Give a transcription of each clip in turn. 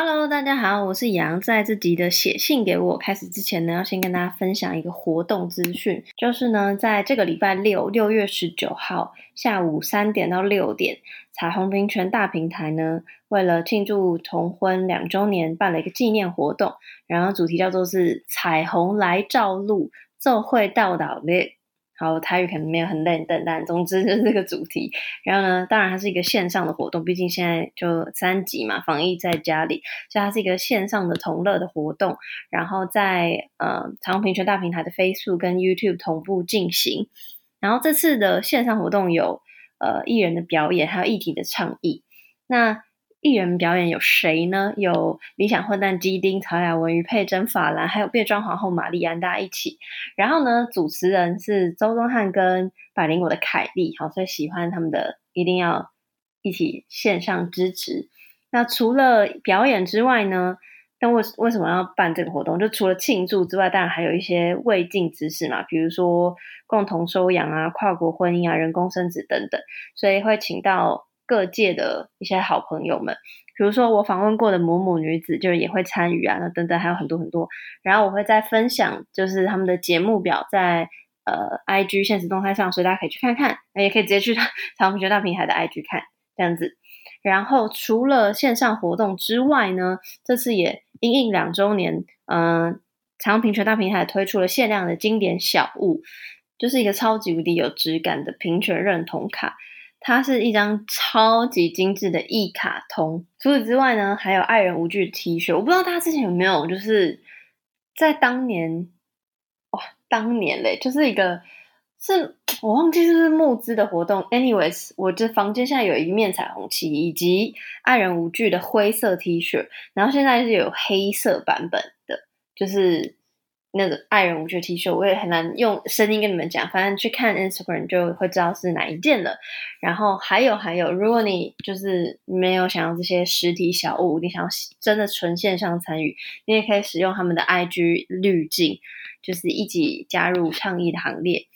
Hello，大家好，我是杨。在这集的写信给我开始之前呢，要先跟大家分享一个活动资讯，就是呢，在这个礼拜六，六月十九号下午三点到六点，彩虹冰泉大平台呢，为了庆祝同婚两周年，办了一个纪念活动，然后主题叫做是“彩虹来照路，奏会道导列”。好，台语可能没有很认真，但总之就是这个主题。然后呢，当然它是一个线上的活动，毕竟现在就三级嘛，防疫在家里，所以它是一个线上的同乐的活动。然后在呃长平全大平台的 Facebook 跟 YouTube 同步进行。然后这次的线上活动有呃艺人的表演，还有议题的倡议。那艺人表演有谁呢？有理想混蛋鸡丁、曹雅雯、于佩珍、法兰，还有变装皇后玛丽安，大家一起。然后呢，主持人是周宗汉跟百灵果的凯莉，好，所以喜欢他们的一定要一起线上支持。那除了表演之外呢，但为为什么要办这个活动？就除了庆祝之外，当然还有一些未尽之事嘛，比如说共同收养啊、跨国婚姻啊、人工生子等等，所以会请到。各界的一些好朋友们，比如说我访问过的母母女子，就是也会参与啊，那等等还有很多很多。然后我会再分享，就是他们的节目表在呃 IG 现实动态上，所以大家可以去看看，也可以直接去长虹平权大平台的 IG 看这样子。然后除了线上活动之外呢，这次也因应两周年，嗯、呃，彩虹平权大平台推出了限量的经典小物，就是一个超级无敌有质感的平权认同卡。它是一张超级精致的一卡通。除此之外呢，还有爱人无惧 T 恤。我不知道大家之前有没有，就是在当年，哇，当年嘞，就是一个是我忘记是不是募资的活动。Anyways，我这房间现在有一面彩虹旗，以及爱人无惧的灰色 T 恤，然后现在是有黑色版本的，就是。那个爱人无惧 T 恤，我也很难用声音跟你们讲，反正去看 Instagram 就会知道是哪一件了。然后还有还有，如果你就是没有想要这些实体小物，你想要真的纯线上参与，你也可以使用他们的 IG 滤镜，就是一起加入倡议的行列。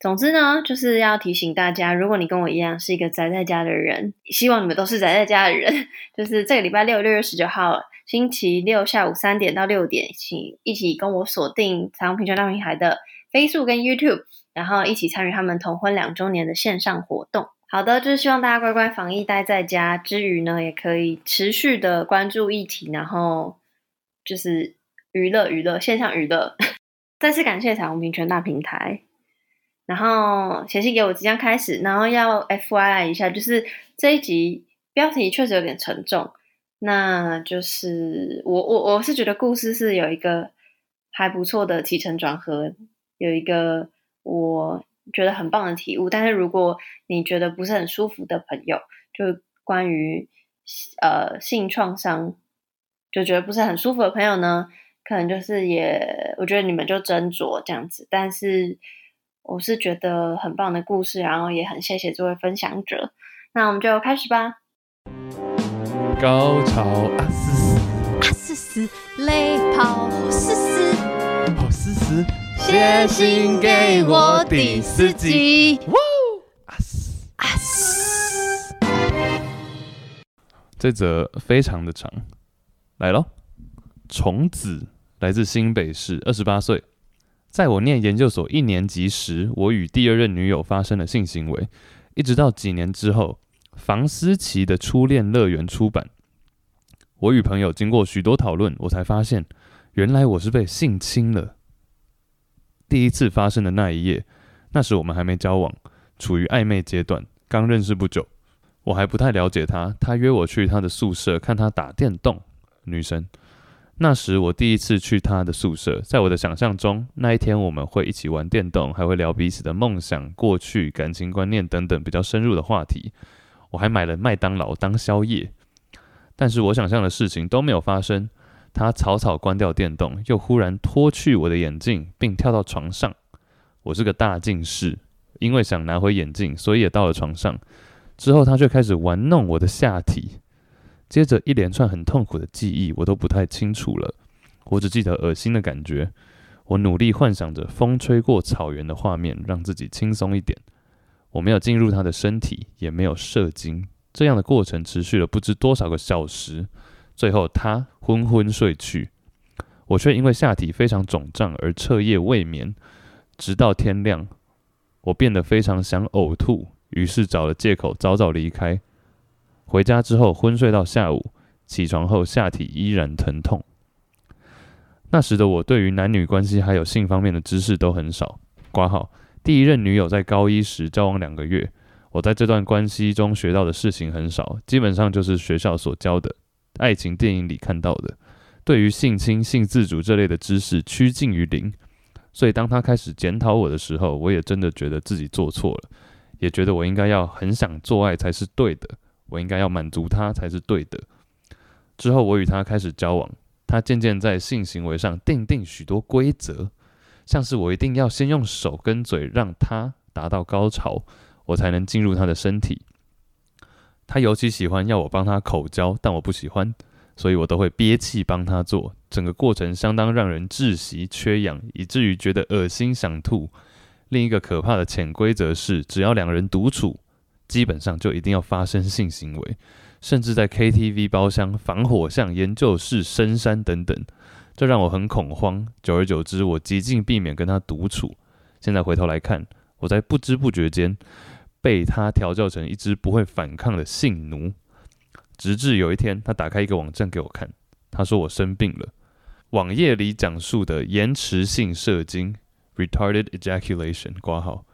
总之呢，就是要提醒大家，如果你跟我一样是一个宅在家的人，希望你们都是宅在家的人，就是这个礼拜六六月十九号。星期六下午三点到六点，请一起跟我锁定彩虹平权大平台的 Facebook 跟 YouTube，然后一起参与他们同婚两周年的线上活动。好的，就是希望大家乖乖防疫待在家之余呢，也可以持续的关注议题，然后就是娱乐娱乐线上娱乐。再次感谢彩虹平权大平台，然后写信给我即将开始，然后要 FYI 一下，就是这一集标题确实有点沉重。那就是我我我是觉得故事是有一个还不错的起承转合，有一个我觉得很棒的体悟。但是如果你觉得不是很舒服的朋友，就关于呃性创伤，就觉得不是很舒服的朋友呢，可能就是也我觉得你们就斟酌这样子。但是我是觉得很棒的故事，然后也很谢谢这位分享者。那我们就开始吧。高潮啊嘶嘶啊嘶嘶，泪泡嘶嘶，好嘶嘶，写信给我第四集。哇啊嘶啊嘶，这则非常的长，来喽。虫子来自新北市，二十八岁，在我念研究所一年级时，我与第二任女友发生了性行为，一直到几年之后。房思琪的初恋乐园出版，我与朋友经过许多讨论，我才发现，原来我是被性侵了。第一次发生的那一夜，那时我们还没交往，处于暧昧阶段，刚认识不久，我还不太了解他。他约我去他的宿舍看他打电动，女生。那时我第一次去他的宿舍，在我的想象中，那一天我们会一起玩电动，还会聊彼此的梦想、过去、感情观念等等比较深入的话题。我还买了麦当劳当宵夜，但是我想象的事情都没有发生。他草草关掉电动，又忽然脱去我的眼镜，并跳到床上。我是个大近视，因为想拿回眼镜，所以也到了床上。之后他却开始玩弄我的下体，接着一连串很痛苦的记忆我都不太清楚了，我只记得恶心的感觉。我努力幻想着风吹过草原的画面，让自己轻松一点。我没有进入他的身体，也没有射精，这样的过程持续了不知多少个小时。最后他昏昏睡去，我却因为下体非常肿胀而彻夜未眠，直到天亮，我变得非常想呕吐，于是找了借口早早离开。回家之后昏睡到下午，起床后下体依然疼痛。那时的我对于男女关系还有性方面的知识都很少。挂号，第一任女友在高一时交往两个月，我在这段关系中学到的事情很少，基本上就是学校所教的、爱情电影里看到的。对于性侵、性自主这类的知识趋近于零。所以当他开始检讨我的时候，我也真的觉得自己做错了，也觉得我应该要很想做爱才是对的，我应该要满足他才是对的。之后我与他开始交往。他渐渐在性行为上订定许多规则，像是我一定要先用手跟嘴让他达到高潮，我才能进入他的身体。他尤其喜欢要我帮他口交，但我不喜欢，所以我都会憋气帮他做。整个过程相当让人窒息、缺氧，以至于觉得恶心、想吐。另一个可怕的潜规则是，只要两人独处，基本上就一定要发生性行为。甚至在 KTV 包厢、防火巷、研究室、深山等等，这让我很恐慌。久而久之，我极尽避免跟他独处。现在回头来看，我在不知不觉间被他调教成一只不会反抗的性奴。直至有一天，他打开一个网站给我看，他说我生病了。网页里讲述的延迟性射精 （retarded ejaculation） 括号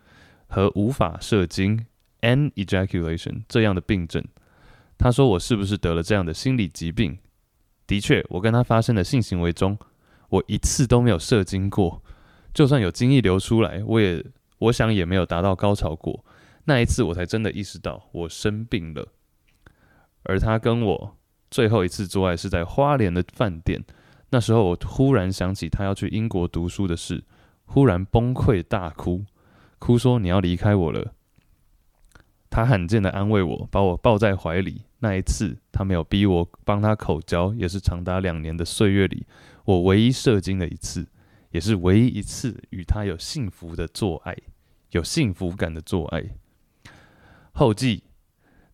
和无法射精 （anejaculation） 这样的病症。他说我是不是得了这样的心理疾病？的确，我跟他发生的性行为中，我一次都没有射精过，就算有精液流出来，我也我想也没有达到高潮过。那一次我才真的意识到我生病了。而他跟我最后一次做爱是在花莲的饭店，那时候我忽然想起他要去英国读书的事，忽然崩溃大哭，哭说你要离开我了。他罕见的安慰我，把我抱在怀里。那一次，他没有逼我帮他口交，也是长达两年的岁月里，我唯一射精的一次，也是唯一一次与他有幸福的做爱，有幸福感的做爱。后记：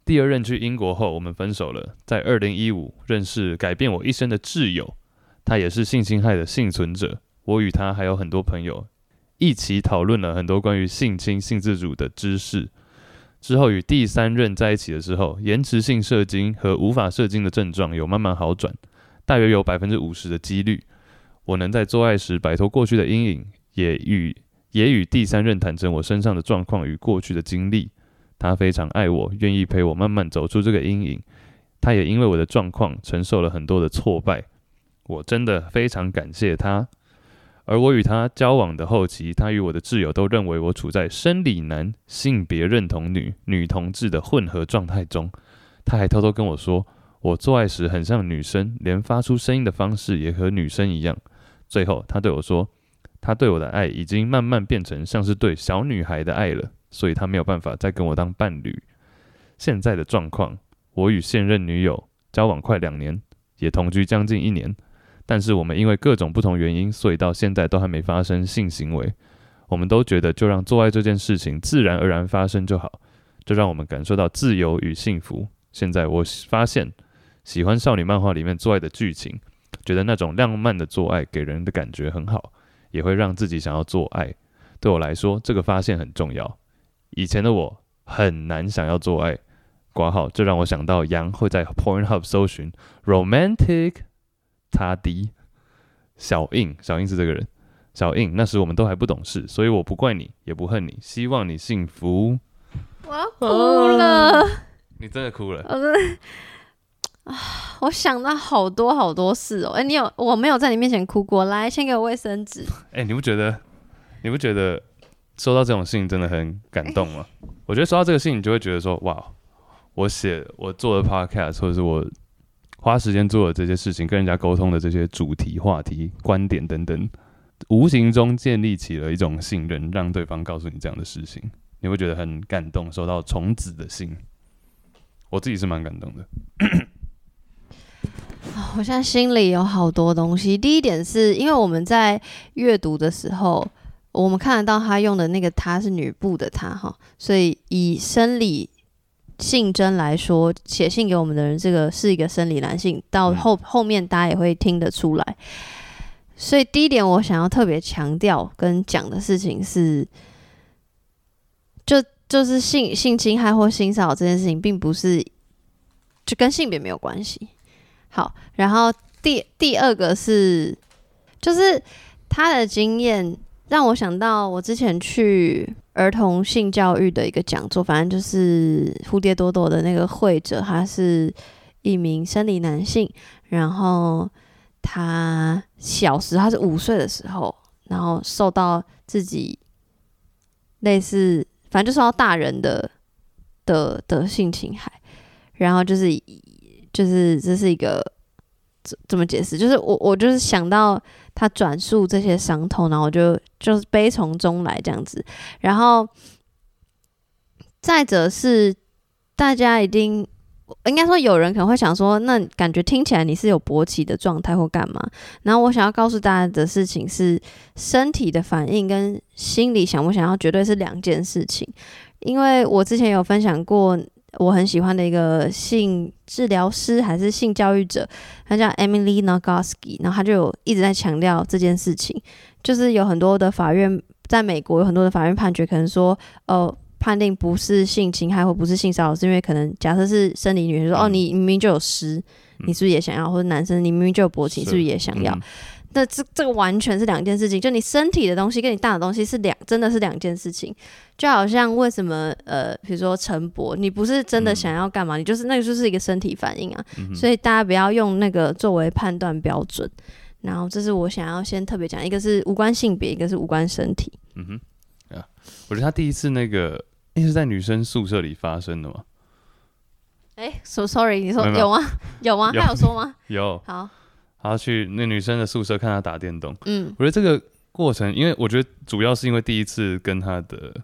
第二任去英国后，我们分手了。在二零一五认识改变我一生的挚友，他也是性侵害的幸存者。我与他还有很多朋友，一起讨论了很多关于性侵、性自主的知识。之后与第三任在一起的时候，延迟性射精和无法射精的症状有慢慢好转，大约有百分之五十的几率，我能在做爱时摆脱过去的阴影，也与也与第三任坦诚我身上的状况与过去的经历。他非常爱我，愿意陪我慢慢走出这个阴影。他也因为我的状况承受了很多的挫败，我真的非常感谢他。而我与他交往的后期，他与我的挚友都认为我处在生理男、性别认同女、女同志的混合状态中。他还偷偷跟我说，我做爱时很像女生，连发出声音的方式也和女生一样。最后，他对我说，他对我的爱已经慢慢变成像是对小女孩的爱了，所以他没有办法再跟我当伴侣。现在的状况，我与现任女友交往快两年，也同居将近一年。但是我们因为各种不同原因，所以到现在都还没发生性行为。我们都觉得就让做爱这件事情自然而然发生就好，就让我们感受到自由与幸福。现在我发现喜欢少女漫画里面做爱的剧情，觉得那种浪漫的做爱给人的感觉很好，也会让自己想要做爱。对我来说，这个发现很重要。以前的我很难想要做爱，括号，这让我想到杨会在 Pornhub 搜寻 romantic。他的小印，小印是这个人。小印，那时我们都还不懂事，所以我不怪你，也不恨你，希望你幸福。我要哭了，你真的哭了？我真的啊，我想到好多好多事哦。哎，你有我没有在你面前哭过？来，先给我卫生纸。哎，你不觉得？你不觉得收到这种信真的很感动吗？我觉得收到这个信，你就会觉得说，哇，我写我做的 podcast，或者是我。花时间做的这些事情，跟人家沟通的这些主题、话题、观点等等，无形中建立起了一种信任，让对方告诉你这样的事情，你会觉得很感动。收到虫子的信，我自己是蛮感动的。我现在心里有好多东西。第一点是因为我们在阅读的时候，我们看得到他用的那个“他”是女部的“他”哈，所以以生理。性征来说，写信给我们的人，这个是一个生理男性。到后、嗯、后面大家也会听得出来。所以第一点，我想要特别强调跟讲的事情是，就就是性性侵害或性骚扰这件事情，并不是就跟性别没有关系。好，然后第第二个是，就是他的经验让我想到我之前去。儿童性教育的一个讲座，反正就是蝴蝶朵朵的那个会者，他是一名生理男性，然后他小时他是五岁的时候，然后受到自己类似，反正就受到大人的的的性侵害，然后就是就是这是一个怎怎么解释？就是我我就是想到。他转述这些伤痛，然后我就就是悲从中来这样子。然后再者是，大家一定应该说有人可能会想说，那感觉听起来你是有勃起的状态或干嘛？然后我想要告诉大家的事情是，身体的反应跟心里想不想要绝对是两件事情。因为我之前有分享过。我很喜欢的一个性治疗师还是性教育者，他叫 Emily Nagoski，然后他就有一直在强调这件事情，就是有很多的法院在美国有很多的法院判决，可能说，呃，判定不是性侵害或不是性骚扰，是因为可能假设是生理女性说，哦，你明明就有湿，你是不是也想要？或者男生你明明就有勃起，是不是也想要？那这这个完全是两件事情，就你身体的东西跟你大的东西是两，真的是两件事情。就好像为什么呃，比如说陈博，你不是真的想要干嘛，嗯、你就是那个就是一个身体反应啊。嗯、所以大家不要用那个作为判断标准。然后这是我想要先特别讲，一个是无关性别，一个是无关身体。嗯哼，啊，我觉得他第一次那个，那是在女生宿舍里发生的吗？哎、欸，so sorry，你说 有吗？有吗？他有说吗？有。好。然后去那女生的宿舍看她打电动。嗯，我觉得这个过程，因为我觉得主要是因为第一次跟她的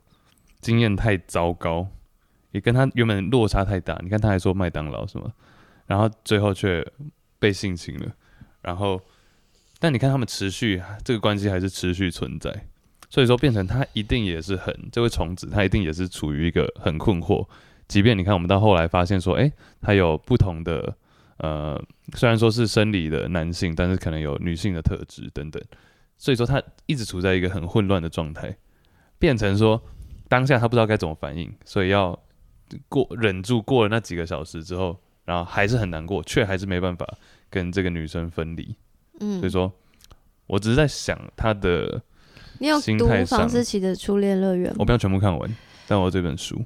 经验太糟糕，也跟她原本落差太大。你看她还说麦当劳什么，然后最后却被性侵了。然后，但你看他们持续这个关系还是持续存在，所以说变成她一定也是很这位虫子，她一定也是处于一个很困惑。即便你看我们到后来发现说，哎，她有不同的。呃，虽然说是生理的男性，但是可能有女性的特质等等，所以说他一直处在一个很混乱的状态，变成说当下他不知道该怎么反应，所以要过忍住过了那几个小时之后，然后还是很难过，却还是没办法跟这个女生分离。嗯，所以说我只是在想他的，你有读房思琪的初恋乐园吗？我不要全部看完，但我有这本书。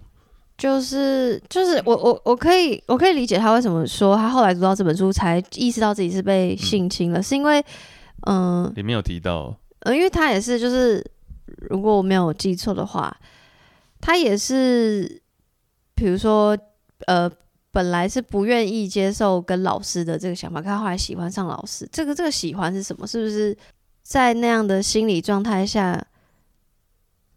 就是就是我我我可以我可以理解他为什么说他后来读到这本书才意识到自己是被性侵了，嗯、是因为嗯，里面有提到，嗯，因为他也是就是如果我没有记错的话，他也是比如说呃本来是不愿意接受跟老师的这个想法，可他后来喜欢上老师，这个这个喜欢是什么？是不是在那样的心理状态下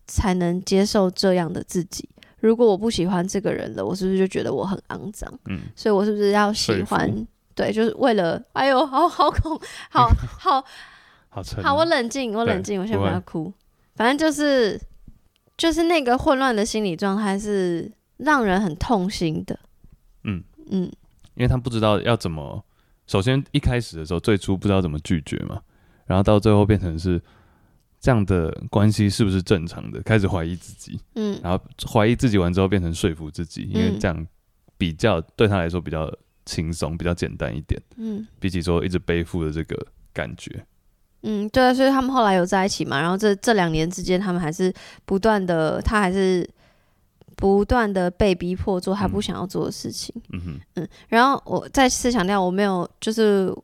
才能接受这样的自己？如果我不喜欢这个人了，我是不是就觉得我很肮脏？嗯，所以我是不是要喜欢？对，就是为了……哎呦，好好恐，好好 好，好，我冷静，我冷静，我先不要哭。反正就是，就是那个混乱的心理状态是让人很痛心的。嗯嗯，因为他不知道要怎么，首先一开始的时候，最初不知道怎么拒绝嘛，然后到最后变成是。这样的关系是不是正常的？开始怀疑自己，嗯，然后怀疑自己完之后变成说服自己，因为这样比较对他来说比较轻松，比较简单一点，嗯，比起说一直背负的这个感觉，嗯，对啊，所以他们后来有在一起嘛，然后这这两年之间，他们还是不断的，他还是不断的被逼迫做他不想要做的事情，嗯哼，嗯，然后我再次强调，我没有就是。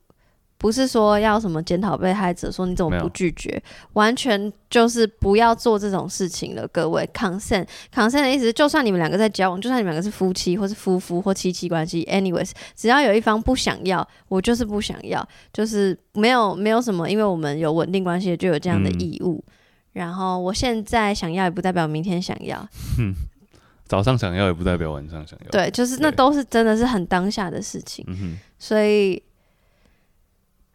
不是说要什么检讨被害者，说你怎么不拒绝，完全就是不要做这种事情了。各位，consent，consent 的意思，就算你们两个在交往，就算你们两个是夫妻或是夫妇或妻妻关系，anyways，只要有一方不想要，我就是不想要，就是没有没有什么，因为我们有稳定关系，就有这样的义务。嗯、然后我现在想要，也不代表明天想要。嗯，早上想要，也不代表晚上想要。对，就是那都是真的是很当下的事情。嗯，所以。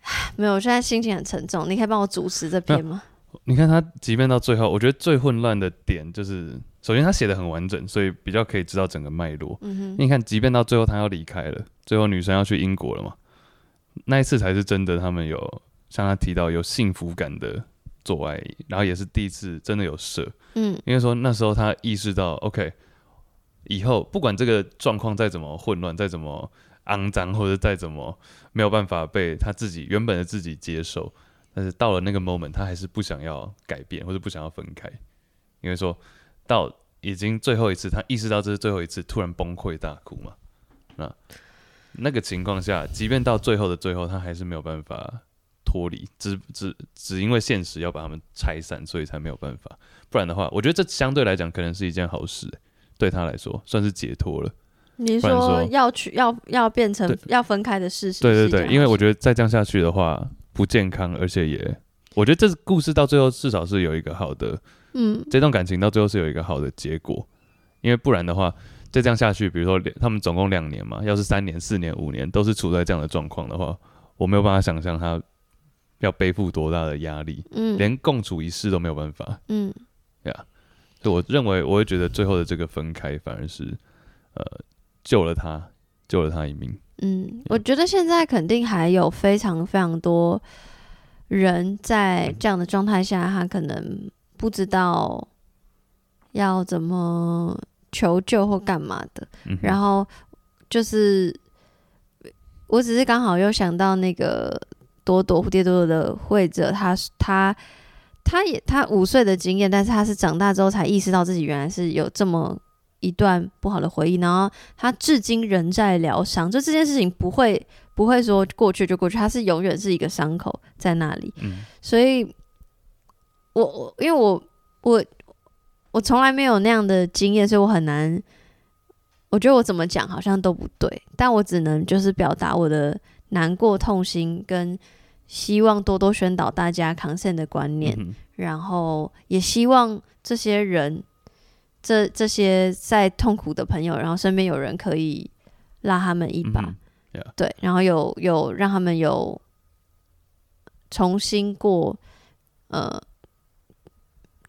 没有，我现在心情很沉重。你可以帮我主持这篇吗？你看他，即便到最后，我觉得最混乱的点就是首先他写的很完整，所以比较可以知道整个脉络。嗯哼，你看，即便到最后他要离开了，最后女生要去英国了嘛，那一次才是真的，他们有像他提到有幸福感的做爱，然后也是第一次真的有射。嗯，因为说那时候他意识到，OK，以后不管这个状况再怎么混乱，再怎么肮脏，或者再怎么没有办法被他自己原本的自己接受，但是到了那个 moment，他还是不想要改变，或者不想要分开，因为说。到已经最后一次，他意识到这是最后一次，突然崩溃大哭嘛？那那个情况下，即便到最后的最后，他还是没有办法脱离，只只只因为现实要把他们拆散，所以才没有办法。不然的话，我觉得这相对来讲可能是一件好事，对他来说算是解脱了。你说，说要去要要变成要分开的事实？对对对，因为我觉得再这样下去的话不健康，而且也我觉得这故事到最后至少是有一个好的。嗯，这段感情到最后是有一个好的结果，因为不然的话，再这样下去，比如说他们总共两年嘛，要是三年、四年、五年都是处在这样的状况的话，我没有办法想象他要背负多大的压力，嗯，连共处一室都没有办法，嗯，对啊，所以我认为我会觉得最后的这个分开反而是呃救了他，救了他一命。嗯，我觉得现在肯定还有非常非常多人在这样的状态下，他可能。不知道要怎么求救或干嘛的，嗯、然后就是，我只是刚好又想到那个朵朵蝴蝶朵朵的会者，他他他也他五岁的经验，但是他是长大之后才意识到自己原来是有这么一段不好的回忆，然后他至今仍在疗伤，就这件事情不会不会说过去就过去，他是永远是一个伤口在那里，嗯、所以。我我因为我我我从来没有那样的经验，所以我很难。我觉得我怎么讲好像都不对，但我只能就是表达我的难过、痛心，跟希望多多宣导大家 consent 的观念，嗯、然后也希望这些人，这这些在痛苦的朋友，然后身边有人可以拉他们一把，嗯 yeah. 对，然后有有让他们有重新过，呃。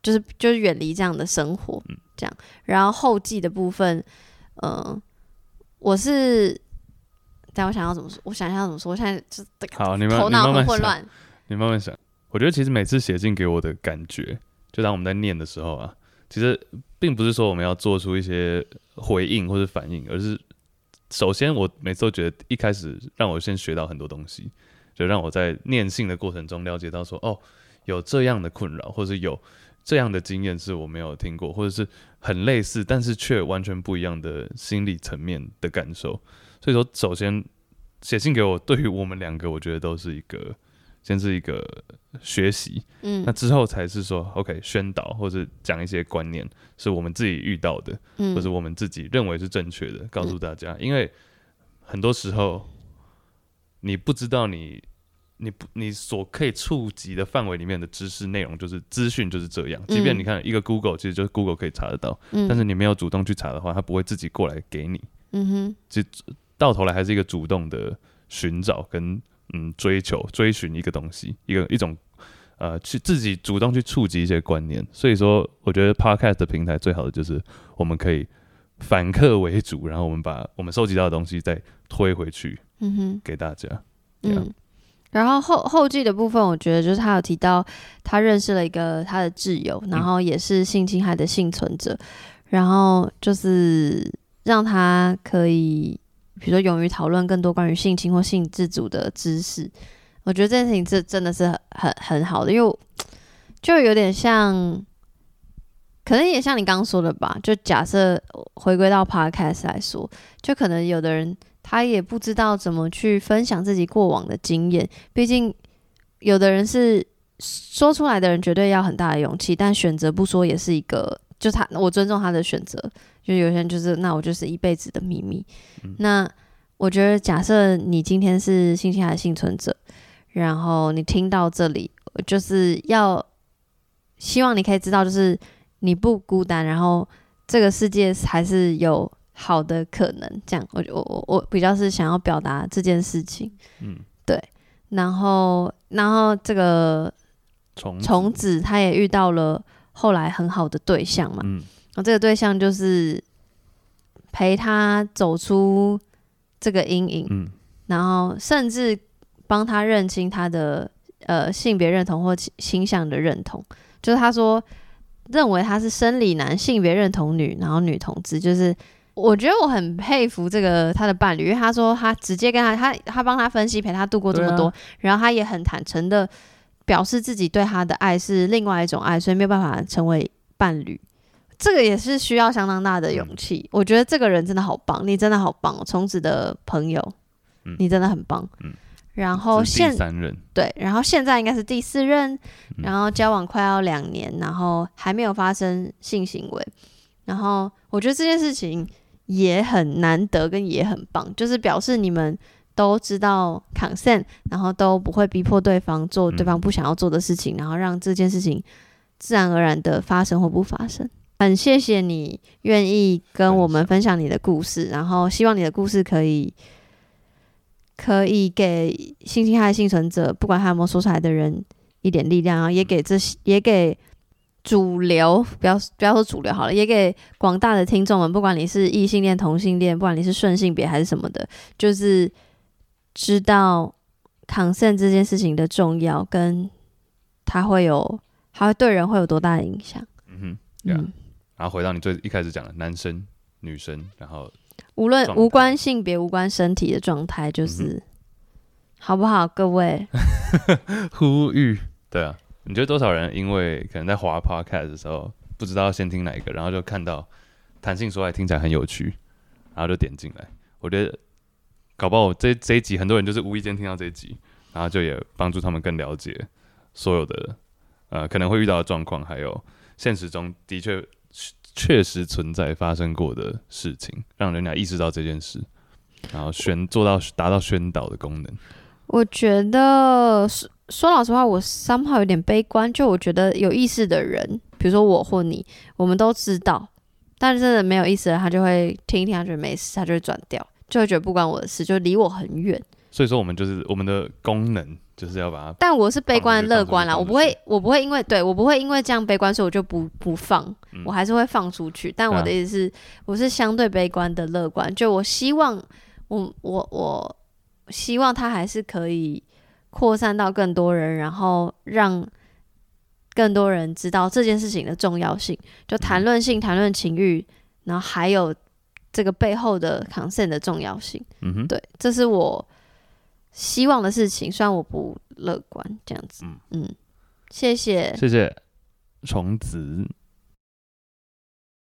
就是就是远离这样的生活，这样。然后后记的部分，嗯、呃，我是，但我想要怎么说？我想要怎么说？我现在就好，你们头脑很混乱，你慢慢想。我觉得其实每次写信给我的感觉，就当我们在念的时候啊，其实并不是说我们要做出一些回应或者反应，而是首先我每次都觉得一开始让我先学到很多东西，就让我在念信的过程中了解到说，哦，有这样的困扰，或者有。这样的经验是我没有听过，或者是很类似，但是却完全不一样的心理层面的感受。所以说，首先写信给我，对于我们两个，我觉得都是一个，先是一个学习，嗯，那之后才是说，OK，宣导或者讲一些观念，是我们自己遇到的，嗯，或者我们自己认为是正确的，告诉大家。因为很多时候，你不知道你。你不，你所可以触及的范围里面的知识内容，就是资讯就是这样。即便你看一个 Google，其实就是 Google 可以查得到，嗯，但是你没有主动去查的话，它不会自己过来给你。嗯哼，其实到头来还是一个主动的寻找跟嗯追求、追寻一个东西，一个一种呃去自己主动去触及一些观念。所以说，我觉得 Podcast 的平台最好的就是我们可以反客为主，然后我们把我们收集到的东西再推回去，嗯哼，给大家，嗯。然后后后记的部分，我觉得就是他有提到他认识了一个他的挚友，然后也是性侵害的幸存者，然后就是让他可以，比如说勇于讨论更多关于性侵或性自主的知识。我觉得这件事情这真的是很很很好的，因为就有点像，可能也像你刚刚说的吧。就假设回归到 Podcast 来说，就可能有的人。他也不知道怎么去分享自己过往的经验，毕竟有的人是说出来的人绝对要很大的勇气，但选择不说也是一个，就他我尊重他的选择。就有些人就是那我就是一辈子的秘密。嗯、那我觉得假设你今天是性侵害的幸存者，然后你听到这里，就是要希望你可以知道，就是你不孤单，然后这个世界还是有。好的，可能这样，我我我我比较是想要表达这件事情，嗯，对，然后然后这个虫虫子他也遇到了后来很好的对象嘛，嗯，然后这个对象就是陪他走出这个阴影，嗯，然后甚至帮他认清他的呃性别认同或倾向的认同，就是他说认为他是生理男，性别认同女，然后女同志，就是我觉得我很佩服这个他的伴侣，因为他说他直接跟他他他帮他分析，陪他度过这么多，啊、然后他也很坦诚的表示自己对他的爱是另外一种爱，所以没有办法成为伴侣。这个也是需要相当大的勇气。嗯、我觉得这个人真的好棒，你真的好棒，从此的朋友，嗯、你真的很棒。嗯、然后现三任对，然后现在应该是第四任，然后交往快要两年，然后还没有发生性行为。然后我觉得这件事情也很难得，跟也很棒，就是表示你们都知道 consent，然后都不会逼迫对方做对方不想要做的事情，嗯、然后让这件事情自然而然的发生或不发生。很谢谢你愿意跟我们分享你的故事，然后希望你的故事可以可以给性侵害幸存者，不管他有没有说出来的人一点力量，然后也给这些也给主流，不要不要说主流好了，也给广大的听众们，不管你是异性恋、同性恋，不管你是顺性别还是什么的，就是知道 consent 这件事情的重要，跟它会有，它会对人会有多大的影响。嗯哼，yeah. 嗯。然后回到你最一开始讲的男生、女生，然后无论无关性别、无关身体的状态，就是、嗯、好不好？各位 呼吁，对啊，你觉得多少人因为可能在滑 Podcast 的时候，不知道先听哪一个，然后就看到弹性说爱听起来很有趣，然后就点进来。我觉得搞不好这这一集很多人就是无意间听到这一集，然后就也帮助他们更了解所有的呃可能会遇到的状况，还有现实中的确。确实存在发生过的事情，让人家意识到这件事，然后宣做到达到宣导的功能。我觉得说说老实话，我 somehow 有点悲观。就我觉得有意识的人，比如说我或你，我们都知道，但是真的没有意思的，他就会听一听，他觉得没事，他就会转掉，就会觉得不关我的事，就离我很远。所以说，我们就是我们的功能。就是要把它，但我是悲观的乐观啦，我不会，我不会因为对我不会因为这样悲观，所以我就不不放，嗯、我还是会放出去。但我的意思是，啊、我是相对悲观的乐观，就我希望，我我我希望它还是可以扩散到更多人，然后让更多人知道这件事情的重要性。就谈论性、谈论、嗯、情欲，然后还有这个背后的 consent 的重要性。嗯哼，对，这是我。希望的事情，虽然我不乐观，这样子，嗯，嗯，谢谢，谢谢虫子。